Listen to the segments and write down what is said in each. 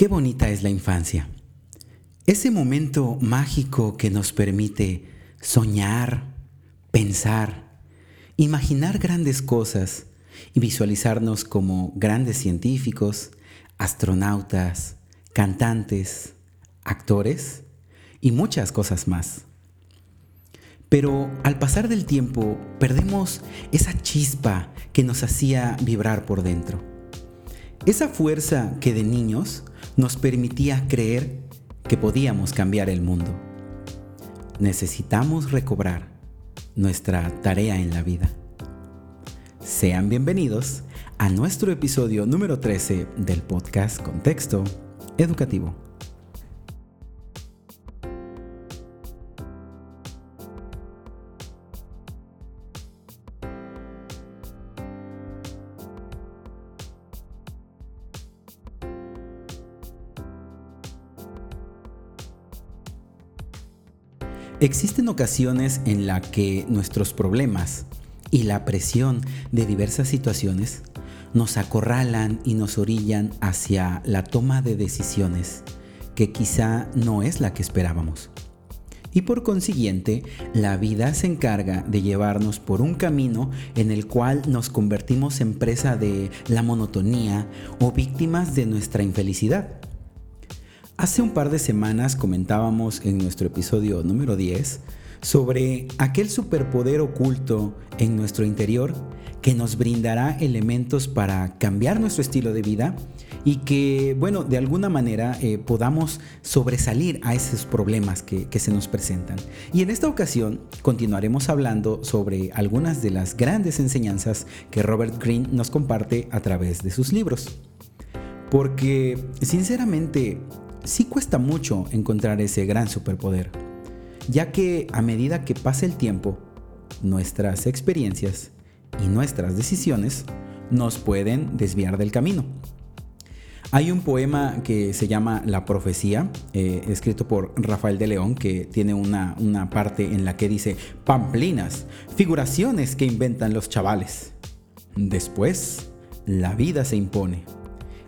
Qué bonita es la infancia. Ese momento mágico que nos permite soñar, pensar, imaginar grandes cosas y visualizarnos como grandes científicos, astronautas, cantantes, actores y muchas cosas más. Pero al pasar del tiempo perdemos esa chispa que nos hacía vibrar por dentro. Esa fuerza que de niños nos permitía creer que podíamos cambiar el mundo. Necesitamos recobrar nuestra tarea en la vida. Sean bienvenidos a nuestro episodio número 13 del podcast Contexto Educativo. Existen ocasiones en las que nuestros problemas y la presión de diversas situaciones nos acorralan y nos orillan hacia la toma de decisiones que quizá no es la que esperábamos. Y por consiguiente, la vida se encarga de llevarnos por un camino en el cual nos convertimos en presa de la monotonía o víctimas de nuestra infelicidad. Hace un par de semanas comentábamos en nuestro episodio número 10 sobre aquel superpoder oculto en nuestro interior que nos brindará elementos para cambiar nuestro estilo de vida y que, bueno, de alguna manera eh, podamos sobresalir a esos problemas que, que se nos presentan. Y en esta ocasión continuaremos hablando sobre algunas de las grandes enseñanzas que Robert Greene nos comparte a través de sus libros. Porque, sinceramente, sí cuesta mucho encontrar ese gran superpoder, ya que a medida que pasa el tiempo, nuestras experiencias y nuestras decisiones nos pueden desviar del camino. Hay un poema que se llama La Profecía, eh, escrito por Rafael de León, que tiene una, una parte en la que dice, pamplinas, figuraciones que inventan los chavales. Después, la vida se impone.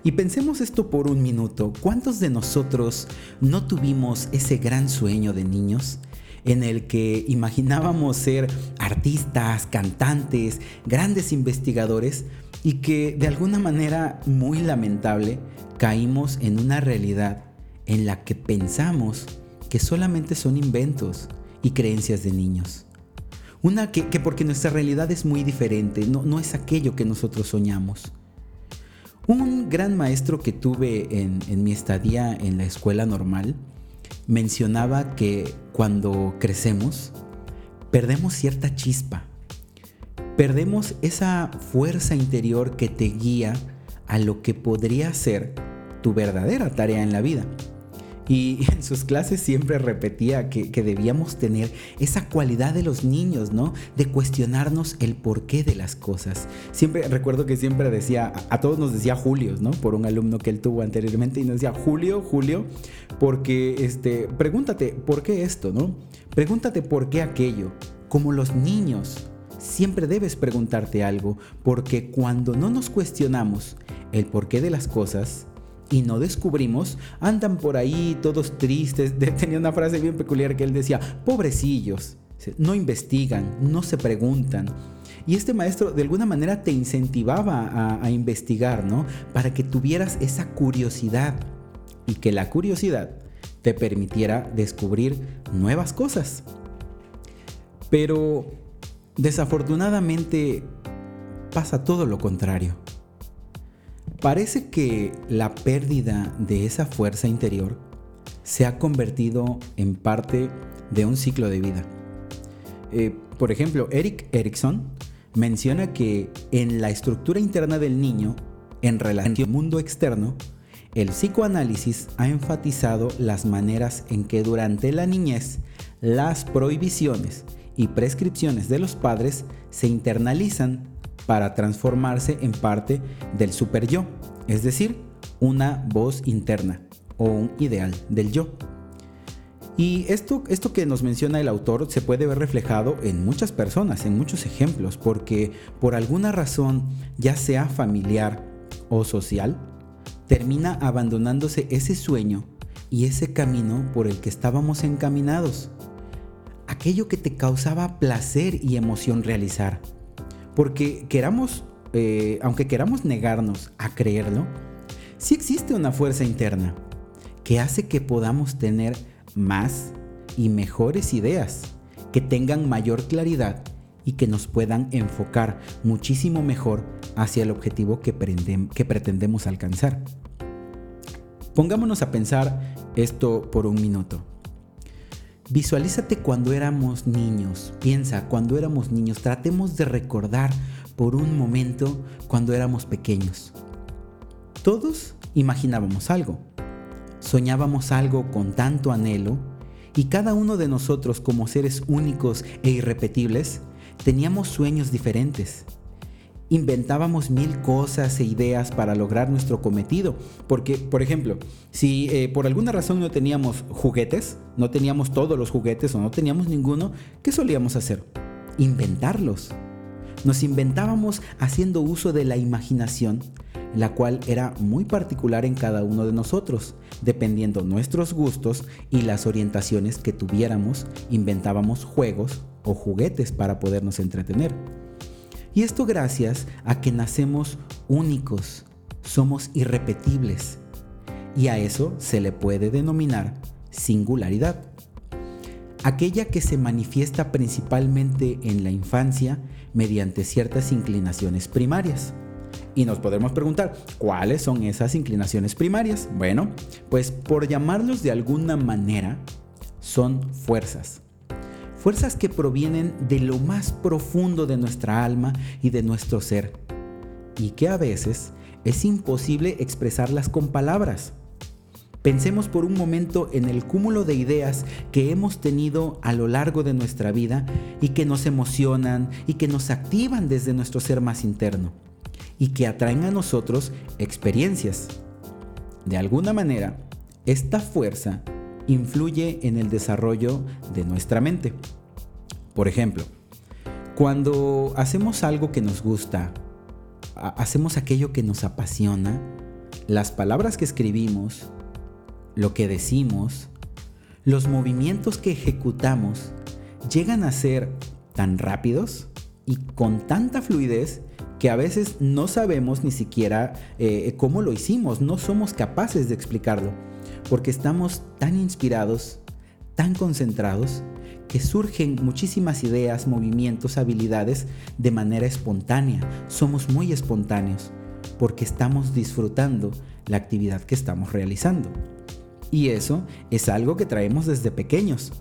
Y pensemos esto por un minuto, ¿cuántos de nosotros no tuvimos ese gran sueño de niños? en el que imaginábamos ser artistas, cantantes, grandes investigadores y que de alguna manera muy lamentable caímos en una realidad en la que pensamos que solamente son inventos y creencias de niños. Una que, porque nuestra realidad es muy diferente, no, no es aquello que nosotros soñamos. Un gran maestro que tuve en, mi estadía en la escuela normal mencionaba que cuando crecemos perdemos cierta chispa, perdemos esa fuerza interior que te guía a lo que podría ser tu verdadera tarea en la vida. Y en sus clases siempre repetía que, debíamos tener esa cualidad de los niños, ¿no? De cuestionarnos el porqué de las cosas. Siempre, recuerdo que siempre decía, a todos nos decía Julio, ¿no? Por un alumno que él tuvo anteriormente y nos decía, Julio, Julio, porque, este, pregúntate, ¿por qué esto, no? Pregúntate por qué aquello. Como los niños, siempre debes preguntarte algo, porque cuando no nos cuestionamos el porqué de las cosas, y no descubrimos, andan por ahí todos tristes. Tenía una frase bien peculiar que él decía, pobrecillos, no investigan, no se preguntan. Y este maestro de alguna manera te incentivaba a, investigar, ¿no? Para que tuvieras esa curiosidad y que la curiosidad te permitiera descubrir nuevas cosas. Pero desafortunadamente pasa todo lo contrario. Parece que la pérdida de esa fuerza interior se ha convertido en parte de un ciclo de vida. Eh, por ejemplo, Eric Erickson menciona que en la estructura interna del niño, en relación al mundo externo, el psicoanálisis ha enfatizado las maneras en que durante la niñez las prohibiciones y prescripciones de los padres se internalizan para transformarse en parte del super yo, es decir, una voz interna o un ideal del yo. Y esto, esto que nos menciona el autor se puede ver reflejado en muchas personas, en muchos ejemplos, porque por alguna razón, ya sea familiar o social, termina abandonándose ese sueño y ese camino por el que estábamos encaminados. Aquello que te causaba placer y emoción realizar. Porque queramos, eh, aunque queramos negarnos a creerlo, sí existe una fuerza interna que hace que podamos tener más y mejores ideas, que tengan mayor claridad y que nos puedan enfocar muchísimo mejor hacia el objetivo que, que pretendemos alcanzar. Pongámonos a pensar esto por un minuto. Visualízate cuando éramos niños, piensa cuando éramos niños, tratemos de recordar por un momento cuando éramos pequeños. Todos imaginábamos algo, soñábamos algo con tanto anhelo y cada uno de nosotros como seres únicos e irrepetibles teníamos sueños diferentes. Inventábamos mil cosas e ideas para lograr nuestro cometido. Porque, por ejemplo, si eh, por alguna razón no teníamos juguetes, no teníamos todos los juguetes o no teníamos ninguno, ¿qué solíamos hacer? Inventarlos. Nos inventábamos haciendo uso de la imaginación la cual era muy particular en cada uno de nosotros. Dependiendo nuestros gustos y las orientaciones que tuviéramos, inventábamos juegos o juguetes para podernos entretener. Y esto gracias a que nacemos únicos, somos irrepetibles. Y a eso se le puede denominar singularidad. Aquella que se manifiesta principalmente en la infancia mediante ciertas inclinaciones primarias. Y nos podemos preguntar, ¿cuáles son esas inclinaciones primarias? Bueno, pues por llamarlos de alguna manera, son fuerzas. Fuerzas que provienen de lo más profundo de nuestra alma y de nuestro ser. Y que a veces es imposible expresarlas con palabras. Pensemos por un momento en el cúmulo de ideas que hemos tenido a lo largo de nuestra vida y que nos emocionan y que nos activan desde nuestro ser más interno y que atraen a nosotros experiencias. De alguna manera, esta fuerza influye en el desarrollo de nuestra mente. Por ejemplo, cuando hacemos algo que nos gusta, hacemos aquello que nos apasiona, las palabras que escribimos, lo que decimos, los movimientos que ejecutamos llegan a ser tan rápidos y con tanta fluidez que a veces no sabemos ni siquiera eh, cómo lo hicimos, no somos capaces de explicarlo, porque estamos tan inspirados, tan concentrados, que surgen muchísimas ideas, movimientos, habilidades de manera espontánea. Somos muy espontáneos, porque estamos disfrutando la actividad que estamos realizando. Y eso es algo que traemos desde pequeños.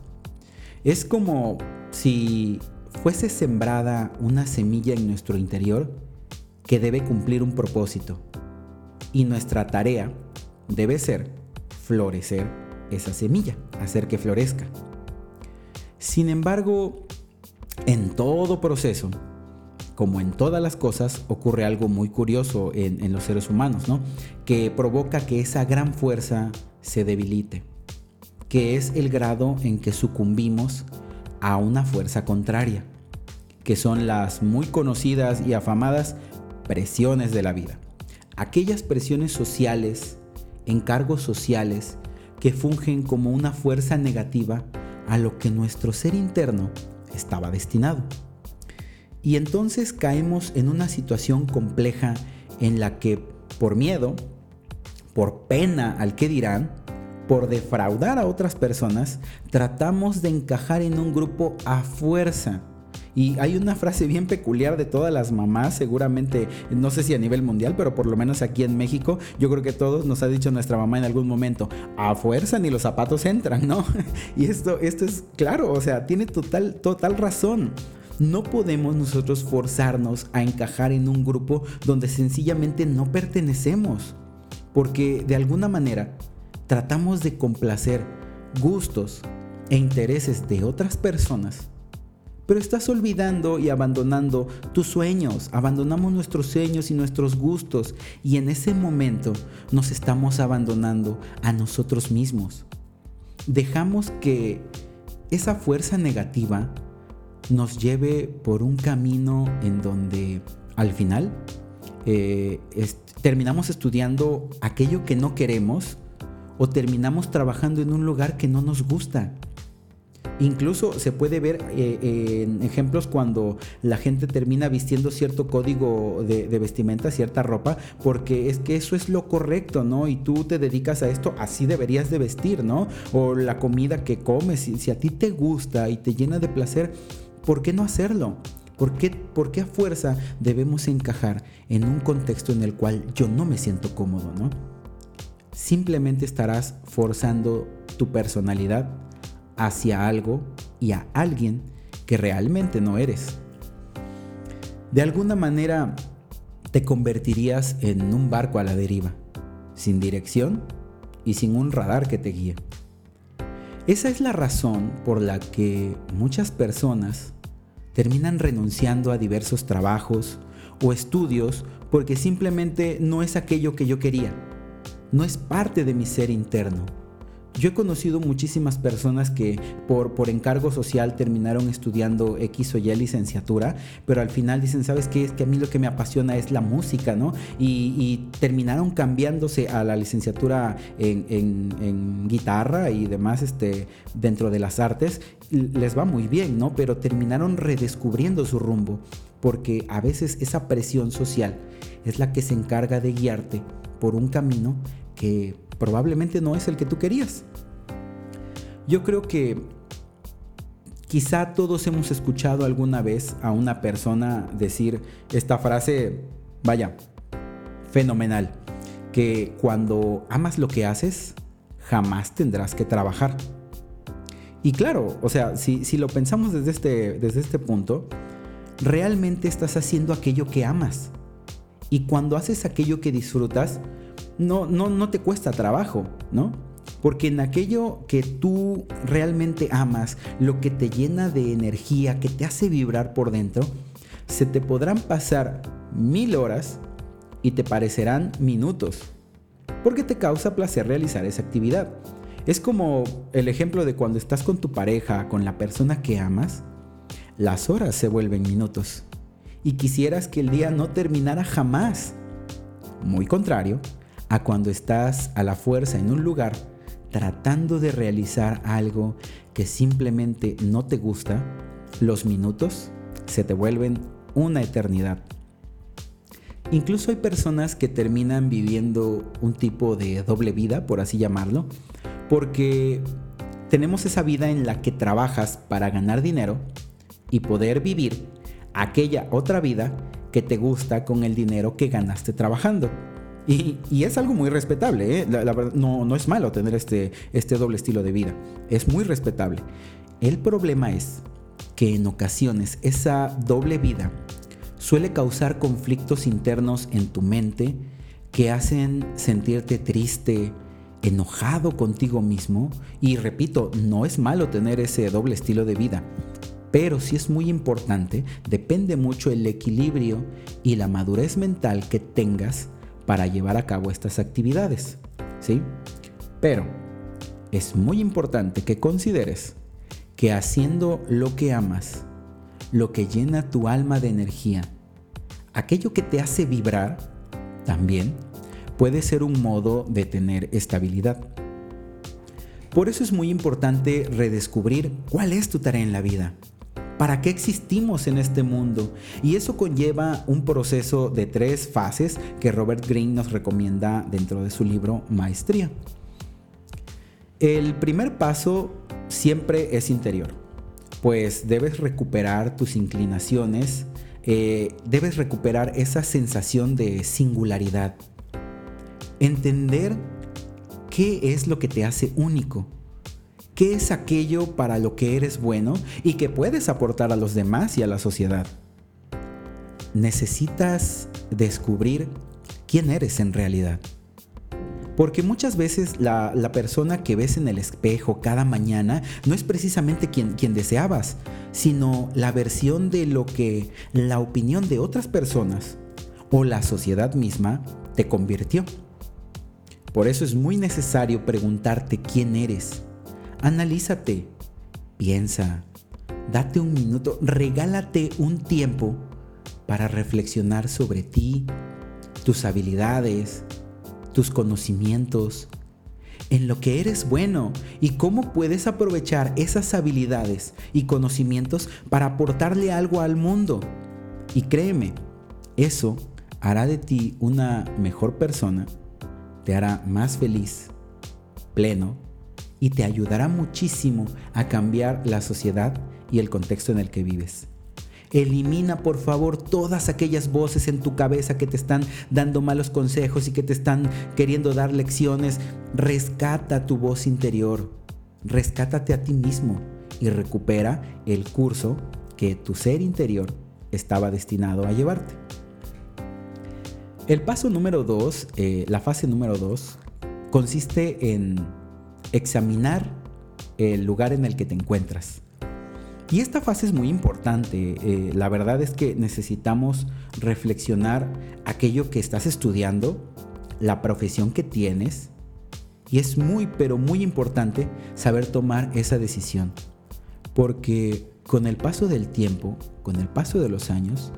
Es como si fuese sembrada una semilla en nuestro interior que debe cumplir un propósito. Y nuestra tarea debe ser florecer esa semilla, hacer que florezca. Sin embargo, en todo proceso, como en todas las cosas, ocurre algo muy curioso en, los seres humanos, ¿no? Que provoca que esa gran fuerza se debilite, que es el grado en que sucumbimos a una fuerza contraria, que son las muy conocidas y afamadas presiones de la vida. Aquellas presiones sociales, encargos sociales, que fungen como una fuerza negativa a lo que nuestro ser interno estaba destinado. Y entonces caemos en una situación compleja en la que por miedo, por pena al que dirán, por defraudar a otras personas, tratamos de encajar en un grupo a fuerza y hay una frase bien peculiar de todas las mamás, seguramente, no sé si a nivel mundial, pero por lo menos aquí en México, yo creo que todos nos ha dicho nuestra mamá en algún momento, a fuerza ni los zapatos entran, ¿no? y esto, esto es claro, o sea, tiene total, total razón. No podemos nosotros forzarnos a encajar en un grupo donde sencillamente no pertenecemos, porque de alguna manera tratamos de complacer gustos e intereses de otras personas pero estás olvidando y abandonando tus sueños, abandonamos nuestros sueños y nuestros gustos y en ese momento nos estamos abandonando a nosotros mismos. Dejamos que esa fuerza negativa nos lleve por un camino en donde al final eh, terminamos estudiando aquello que no queremos o terminamos trabajando en un lugar que no nos gusta. Incluso se puede ver eh, en ejemplos cuando la gente termina vistiendo cierto código de, vestimenta, cierta ropa, porque es que eso es lo correcto, ¿no? Y tú te dedicas a esto, así deberías de vestir, ¿no? O la comida que comes, si, si a ti te gusta y te llena de placer, ¿por qué no hacerlo? ¿Por qué, ¿Por qué a fuerza debemos encajar en un contexto en el cual yo no me siento cómodo, ¿no? Simplemente estarás forzando tu personalidad hacia algo y a alguien que realmente no eres. De alguna manera te convertirías en un barco a la deriva, sin dirección y sin un radar que te guíe. Esa es la razón por la que muchas personas terminan renunciando a diversos trabajos o estudios porque simplemente no es aquello que yo quería, no es parte de mi ser interno yo he conocido muchísimas personas que por, por encargo social terminaron estudiando X o Y licenciatura, pero al final dicen, ¿sabes qué? Es que a mí lo que me apasiona es la música, ¿no? Y, terminaron cambiándose a la licenciatura en, guitarra y demás este, dentro de las artes. Les va muy bien, ¿no? Pero terminaron redescubriendo su rumbo, porque a veces esa presión social es la que se encarga de guiarte por un camino que probablemente no es el que tú querías. Yo creo que quizá todos hemos escuchado alguna vez a una persona decir esta frase, vaya, fenomenal, que cuando amas lo que haces, jamás tendrás que trabajar. Y claro, o sea, si, lo pensamos desde este, desde este punto, realmente estás haciendo aquello que amas. Y cuando haces aquello que disfrutas, no, no, no te cuesta trabajo, ¿no? Porque en aquello que tú realmente amas, lo que te llena de energía, que te hace vibrar por dentro, se te podrán pasar mil horas y te parecerán minutos. Porque te causa placer realizar esa actividad. Es como el ejemplo de cuando estás con tu pareja, con la persona que amas, las horas se vuelven minutos. Y quisieras que el día no terminara jamás. Muy contrario, a cuando estás a la fuerza en un lugar tratando de realizar algo que simplemente no te gusta, los minutos se te vuelven una eternidad. Incluso hay personas que terminan viviendo un tipo de doble vida, por así llamarlo, porque tenemos esa vida en la que trabajas para ganar dinero y poder vivir aquella otra vida que te gusta con el dinero que ganaste trabajando. Y, es algo muy respetable, ¿eh? no, es malo tener este, este doble estilo de vida, es muy respetable. El problema es que en ocasiones esa doble vida suele causar conflictos internos en tu mente que hacen sentirte triste, enojado contigo mismo. Y repito, no es malo tener ese doble estilo de vida, pero sí es muy importante, depende mucho el equilibrio y la madurez mental que tengas para llevar a cabo estas actividades. ¿Sí? Pero es muy importante que consideres que haciendo lo que amas, lo que llena tu alma de energía, aquello que te hace vibrar, también puede ser un modo de tener estabilidad. Por eso es muy importante redescubrir cuál es tu tarea en la vida. ¿Para qué existimos en este mundo? Y eso conlleva un proceso de tres fases que Robert Greene nos recomienda dentro de su libro Maestría. El primer paso siempre es interior, pues debes recuperar tus inclinaciones, eh, debes recuperar esa sensación de singularidad, entender qué es lo que te hace único qué es aquello para lo que eres bueno y que puedes aportar a los demás y a la sociedad. Necesitas descubrir quién eres en realidad. Porque muchas veces la, persona que ves en el espejo cada mañana no es precisamente quien, quien deseabas, sino la versión de lo que la opinión de otras personas o la sociedad misma te convirtió. Por eso es muy necesario preguntarte quién eres Analízate, piensa, date un minuto, regálate un tiempo para reflexionar sobre ti, tus habilidades, tus conocimientos, en lo que eres bueno y cómo puedes aprovechar esas habilidades y conocimientos para aportarle algo al mundo. Y créeme, eso hará de ti una mejor persona, te hará más feliz, pleno y te ayudará muchísimo a cambiar la sociedad y el contexto en el que vives. Elimina por favor todas aquellas voces en tu cabeza que te están dando malos consejos y que te están queriendo dar lecciones. Rescata tu voz interior. Rescátate a ti mismo y recupera el curso que tu ser interior estaba destinado a llevarte. El paso número dos, eh, la fase número dos, consiste en examinar el lugar en el que te encuentras. Y esta fase es muy importante. Eh, la verdad es que necesitamos reflexionar aquello que estás estudiando, la profesión que tienes. Y es muy, pero muy importante saber tomar esa decisión. Porque con el paso del tiempo, con el paso de los años,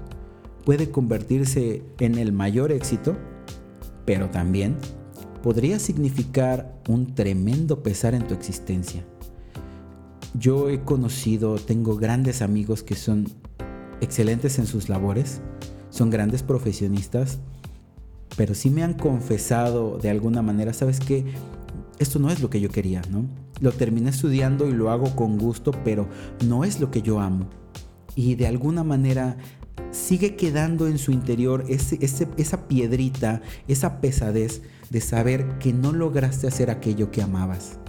puede convertirse en el mayor éxito, pero también podría significar un tremendo pesar en tu existencia. Yo he conocido, tengo grandes amigos que son excelentes en sus labores, son grandes profesionistas, pero sí me han confesado de alguna manera, ¿sabes qué? Esto no es lo que yo quería, ¿no? Lo terminé estudiando y lo hago con gusto, pero no es lo que yo amo. Y de alguna manera sigue quedando en su interior esa piedrita, esa pesadez de saber que no lograste hacer aquello que amabas.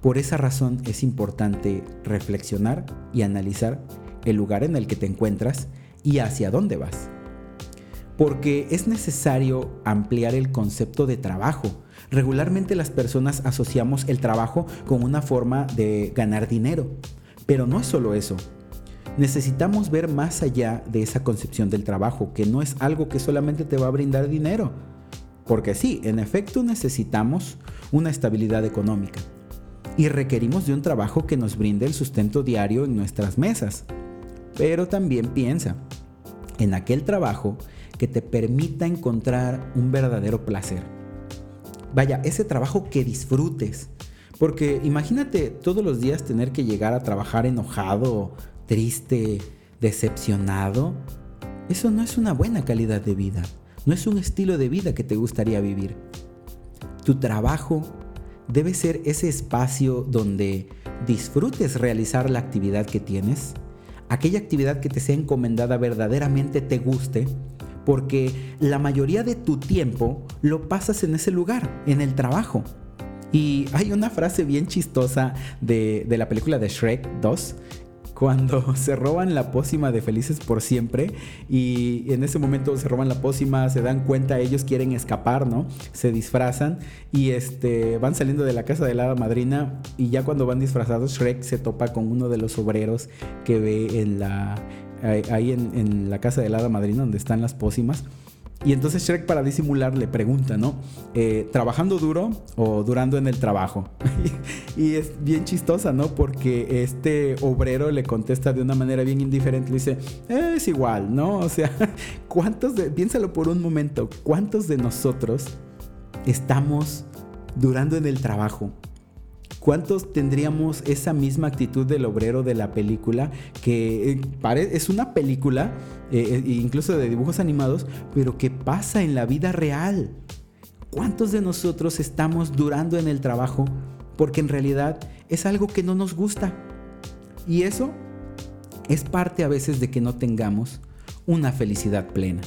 Por esa razón es importante reflexionar y analizar el lugar en el que te encuentras y hacia dónde vas. Porque es necesario ampliar el concepto de trabajo. Regularmente las personas asociamos el trabajo con una forma de ganar dinero. Pero no es solo eso. Necesitamos ver más allá de esa concepción del trabajo, que no es algo que solamente te va a brindar dinero. Porque sí, en efecto necesitamos una estabilidad económica y requerimos de un trabajo que nos brinde el sustento diario en nuestras mesas. Pero también piensa en aquel trabajo que te permita encontrar un verdadero placer. Vaya, ese trabajo que disfrutes. Porque imagínate todos los días tener que llegar a trabajar enojado, triste, decepcionado. Eso no es una buena calidad de vida. No es un estilo de vida que te gustaría vivir. Tu trabajo debe ser ese espacio donde disfrutes realizar la actividad que tienes, aquella actividad que te sea encomendada verdaderamente te guste, porque la mayoría de tu tiempo lo pasas en ese lugar, en el trabajo. Y hay una frase bien chistosa de, de la película de Shrek 2 cuando se roban la pócima de Felices por Siempre y en ese momento se roban la pócima, se dan cuenta, ellos quieren escapar, ¿no? Se disfrazan y este, van saliendo de la casa de la madrina y ya cuando van disfrazados Shrek se topa con uno de los obreros que ve en la, ahí en, en la casa de la madrina donde están las pócimas y entonces Shrek para disimular le pregunta, ¿no? Eh, ¿Trabajando duro o durando en el trabajo? y es bien chistosa, ¿no? Porque este obrero le contesta de una manera bien indiferente, le dice, es igual, ¿no? O sea, ¿cuántos de, piénsalo por un momento, ¿cuántos de nosotros estamos durando en el trabajo? ¿Cuántos tendríamos esa misma actitud del obrero de la película? Que eh, es una película, eh, eh, incluso de dibujos animados, pero que pasa en la vida real. ¿Cuántos de nosotros estamos durando en el trabajo porque en realidad es algo que no nos gusta? Y eso es parte a veces de que no tengamos una felicidad plena.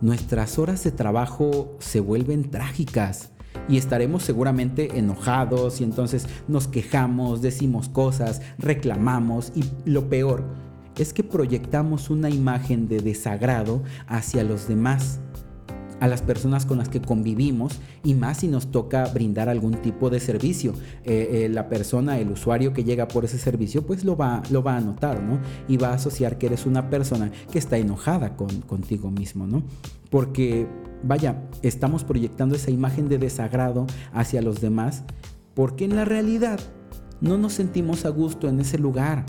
Nuestras horas de trabajo se vuelven trágicas y estaremos seguramente enojados y entonces nos quejamos, decimos cosas, reclamamos y lo peor es que proyectamos una imagen de desagrado hacia los demás a las personas con las que convivimos y más si nos toca brindar algún tipo de servicio. Eh, eh, la persona, el usuario que llega por ese servicio, pues lo va, lo va a notar, ¿no? Y va a asociar que eres una persona que está enojada con, contigo mismo, ¿no? Porque, vaya, estamos proyectando esa imagen de desagrado hacia los demás porque en la realidad no nos sentimos a gusto en ese lugar.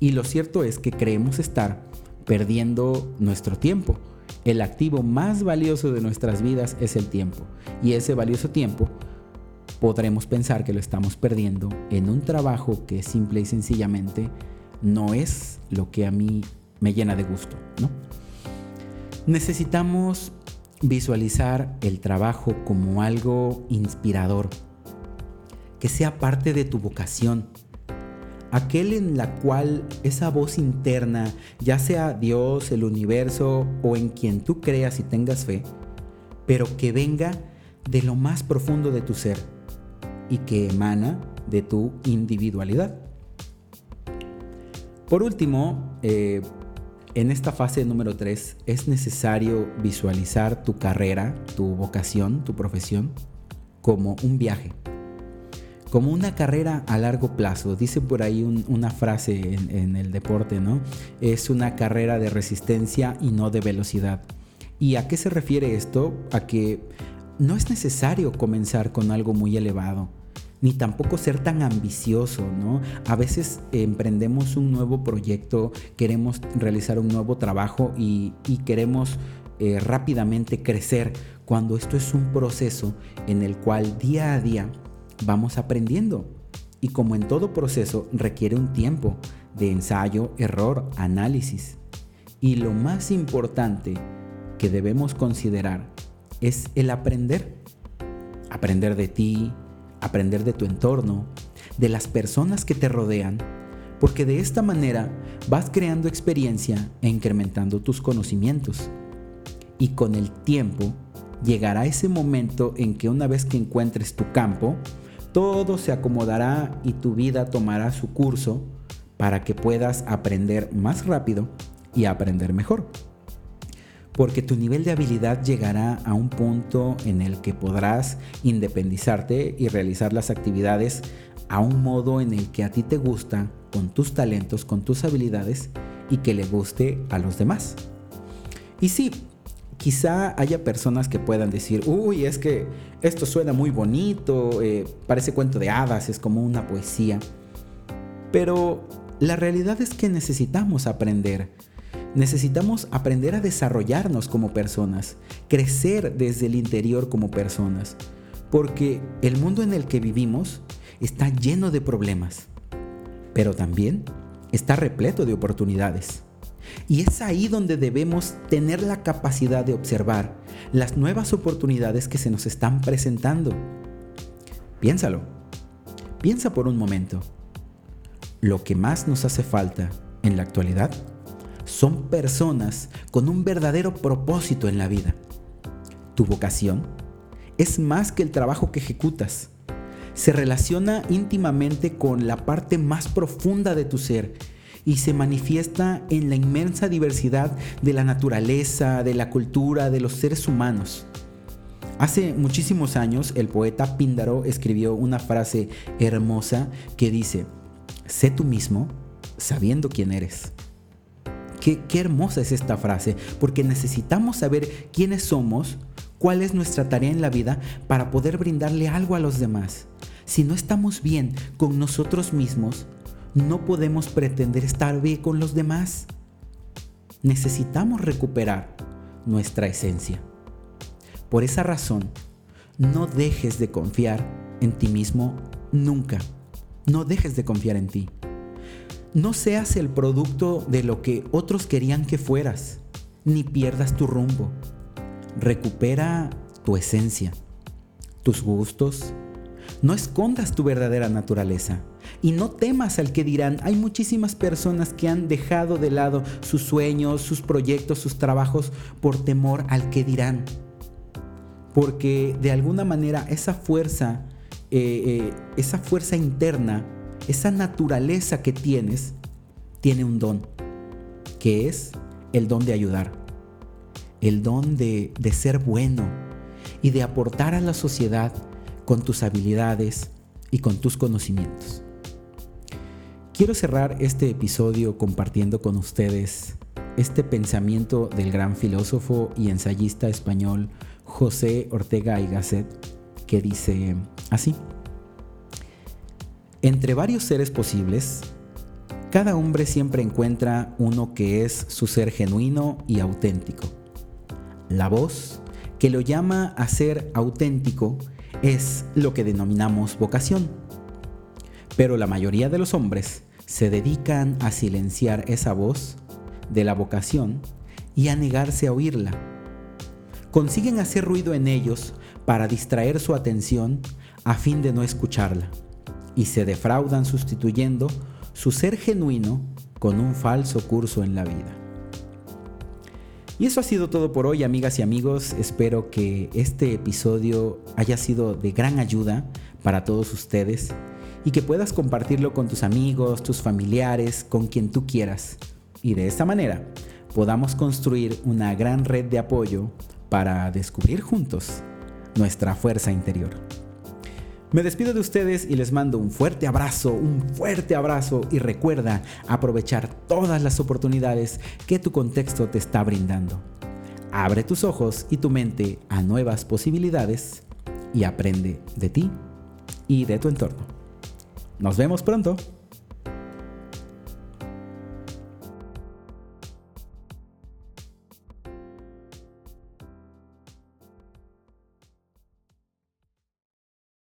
Y lo cierto es que creemos estar perdiendo nuestro tiempo El activo más valioso de nuestras vidas es el tiempo. Y ese valioso tiempo podremos pensar que lo estamos perdiendo en un trabajo que simple y sencillamente no es lo que a mí me llena de gusto, ¿no? Necesitamos visualizar el trabajo como algo inspirador, que sea parte de tu vocación, aquel en la cual esa voz interna, ya sea Dios, el universo o en quien tú creas y tengas fe, pero que venga de lo más profundo de tu ser y que emana de tu individualidad. Por último, eh, en esta fase número 3 es necesario visualizar tu carrera, tu vocación, tu profesión como un viaje como una carrera a largo plazo. Dice por ahí una frase en, el deporte, ¿no? Es una carrera de resistencia y no de velocidad. ¿Y a qué se refiere esto? A que no es necesario comenzar con algo muy elevado, ni tampoco ser tan ambicioso, ¿no? A veces emprendemos un nuevo proyecto, queremos realizar un nuevo trabajo y, queremos eh, rápidamente crecer, cuando esto es un proceso en el cual día a día vamos aprendiendo. Y como en todo proceso requiere un tiempo de ensayo, error, análisis. Y lo más importante que debemos considerar es el aprender. Aprender de ti, aprender de tu entorno, de las personas que te rodean, porque de esta manera vas creando experiencia e incrementando tus conocimientos. Y con el tiempo llegará ese momento en que una vez que encuentres tu campo, todo se acomodará y tu vida tomará su curso para que puedas aprender más rápido y aprender mejor. Porque tu nivel de habilidad llegará a un punto en el que podrás independizarte y realizar las actividades a un modo en el que a ti te gusta, con tus talentos, con tus habilidades y que le guste a los demás. Y sí, quizá haya personas que puedan decir, uy, es que esto suena muy bonito, eh, parece cuento de hadas, es como una poesía. Pero la realidad es que necesitamos aprender. Necesitamos aprender a desarrollarnos como personas, crecer desde el interior como personas, porque el mundo en el que vivimos está lleno de problemas, pero también está repleto de oportunidades. Y es ahí donde debemos tener la capacidad de observar las nuevas oportunidades que se nos están presentando. Piénsalo. Piensa por un momento. Lo que más nos hace falta en la actualidad son personas con un verdadero propósito en la vida. Tu vocación es más que el trabajo que ejecutas. Se relaciona íntimamente con la parte más profunda de tu ser y se manifiesta en la inmensa diversidad de la naturaleza, de la cultura, de los seres humanos. Hace muchísimos años el poeta Píndaro escribió una frase hermosa que dice, sé tú mismo sabiendo quién eres. Qué, hermosa es esta frase, porque necesitamos saber quiénes somos, cuál es nuestra tarea en la vida para poder brindarle algo a los demás. Si no estamos bien con nosotros mismos, no podemos pretender estar bien con los demás. Necesitamos recuperar nuestra esencia. Por esa razón, no dejes de confiar en ti mismo nunca. No dejes de confiar en ti. No seas el producto de lo que otros querían que fueras, ni pierdas tu rumbo. Recupera tu esencia, tus gustos. No escondas tu verdadera naturaleza. Y no temas al que dirán. Hay muchísimas personas que han dejado de lado sus sueños, sus proyectos, sus trabajos por temor al que dirán. Porque de alguna manera esa fuerza, eh, eh, esa fuerza interna, esa naturaleza que tienes, tiene un don, que es el don de ayudar, el don de, de ser bueno y de aportar a la sociedad con tus habilidades y con tus conocimientos. Quiero cerrar este episodio compartiendo con ustedes este pensamiento del gran filósofo y ensayista español José Ortega y Gasset, que dice así: Entre varios seres posibles, cada hombre siempre encuentra uno que es su ser genuino y auténtico. la voz que lo llama a ser auténtico es lo que denominamos vocación. Pero la mayoría de los hombres se dedican a silenciar esa voz de la vocación y a negarse a oírla. Consiguen hacer ruido en ellos para distraer su atención a fin de no escucharla y se defraudan sustituyendo su ser genuino con un falso curso en la vida. Y eso ha sido todo por hoy, amigas y amigos. Espero que este episodio haya sido de gran ayuda para todos ustedes y que puedas compartirlo con tus amigos, tus familiares, con quien tú quieras. Y de esta manera podamos construir una gran red de apoyo para descubrir juntos nuestra fuerza interior. Me despido de ustedes y les mando un fuerte abrazo, un fuerte abrazo y recuerda aprovechar todas las oportunidades que tu contexto te está brindando. Abre tus ojos y tu mente a nuevas posibilidades y aprende de ti y de tu entorno. Nos vemos pronto.